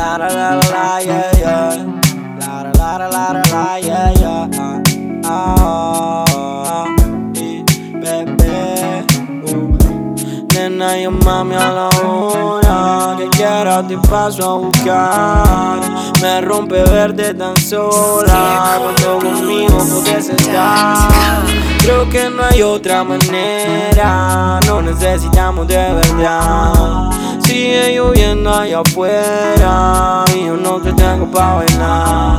la la la la yeah yeah. La la la la la la yeah yeah. Ah, ah, ah, y. Uh. Nena, llámame a la hora que quiera te paso a buscar. Me rompe verte tan sola cuando conmigo puedes estar. Creo que no hay otra manera, no necesitamos de verdad. Sigue lloviendo allá afuera y yo no te tengo pa' bailar.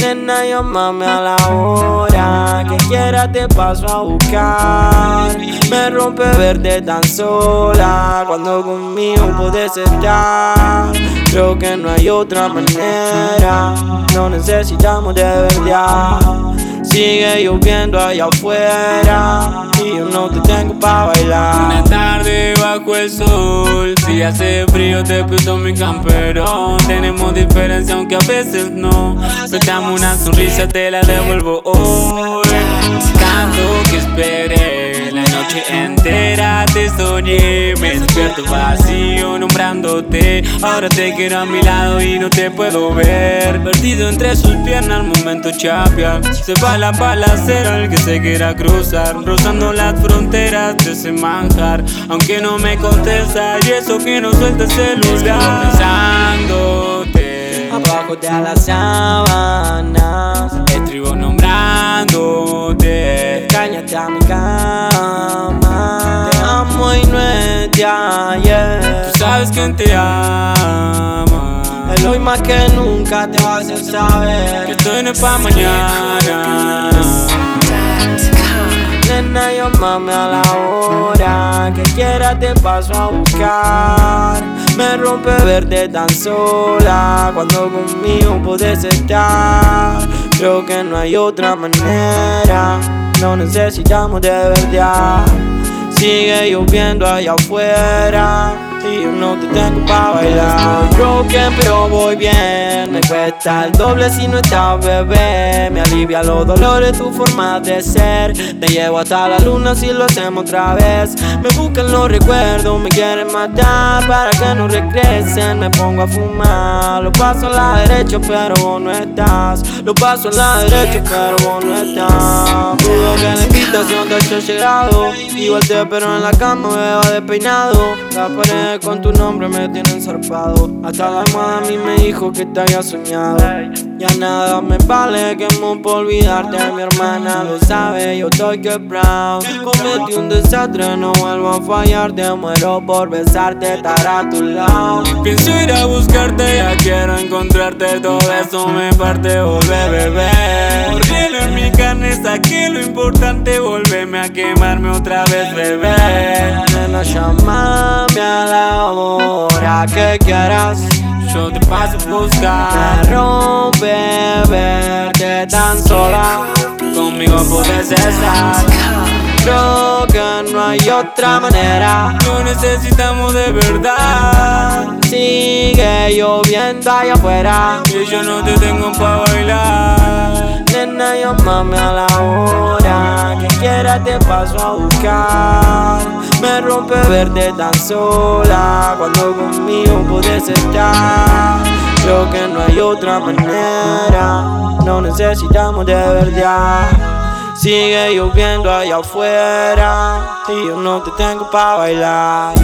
Nena, llámame a la hora que quiera te paso a buscar. Me rompe verte tan sola cuando conmigo puedes estar. Creo que no hay otra manera, no necesitamos de verdad. Sigue lloviendo allá afuera y yo no te tengo pa' bailar. Una tarde bajo el sol, si hace frío te presto mi camperón. Tenemos diferencia aunque a veces no. Prestamos una sonrisa, te la devuelvo hoy. Tanto que esperé la noche entera te soñé. Vacío nombrándote. Ahora te quiero a mi lado y no te puedo ver. Perdido entre sus piernas al momento chapia. Se va la balacera el que se quiera cruzar. Rozando las fronteras de ese manjar. Aunque no me contesta y eso que no suelta el celular. Pensándote. Abajo de las sábanas, Escribo nombrándote. cállate a mi cama. Tú sabes quién te ama. El hoy más que nunca te va a hacer Que saber. estoy no es pa' mañana. Nena, llámame a la hora que quiera te paso a buscar. Me rompe verte tan sola cuando conmigo puedes estar. Creo que no hay otra manera, no necesitamos de verdad. Sigue lloviendo allá afuera y no te tengo pa' bailar. Broken pero voy bien, me cuesta el doble si no estás bebé. Me alivia los dolores tu forma de ser. Te llevo hasta la luna si lo hacemos otra vez. Me buscan los recuerdos, me quieren matar para que no regresen. Me pongo a fumar, lo paso a la derecha pero vos no estás. Lo paso a la derecha pero vos no estás. Dudo que la invitación te haya llegado. Igual te espero en la cama, me va despeinado. La pared con tu nombre me tienen zarpado. Hasta la almohada a mí me dijo que te había soñado. Ya nada me vale que me por olvidarte. Mi hermana lo sabe, yo estoy que brown. Cometí un desastre, no vuelvo a fallarte. Muero por besarte, estar a tu lado. Pienso ir a buscarte, ya quiero encontrarte. Todo eso me parte, volver bebé. Por hielo en mi carne saqué lo importante. Volveme a quemarme otra vez, bebé. Nena, llámame a la hora que quieras. Yo te paso a buscar. Me rompe verte tan sola. Conmigo puedes estar. Creo que no hay otra manera. No necesitamos de verdad. Sigue lloviendo allá afuera. Y yo no te tengo pa' bailar. Nena, llámame a la hora que quiera te paso a buscar. Me rompe verte tan sola cuando conmigo puedes estar. Creo que no hay otra manera, no necesitamos de verdad. Sigue lloviendo allá afuera y yo no te tengo pa' bailar.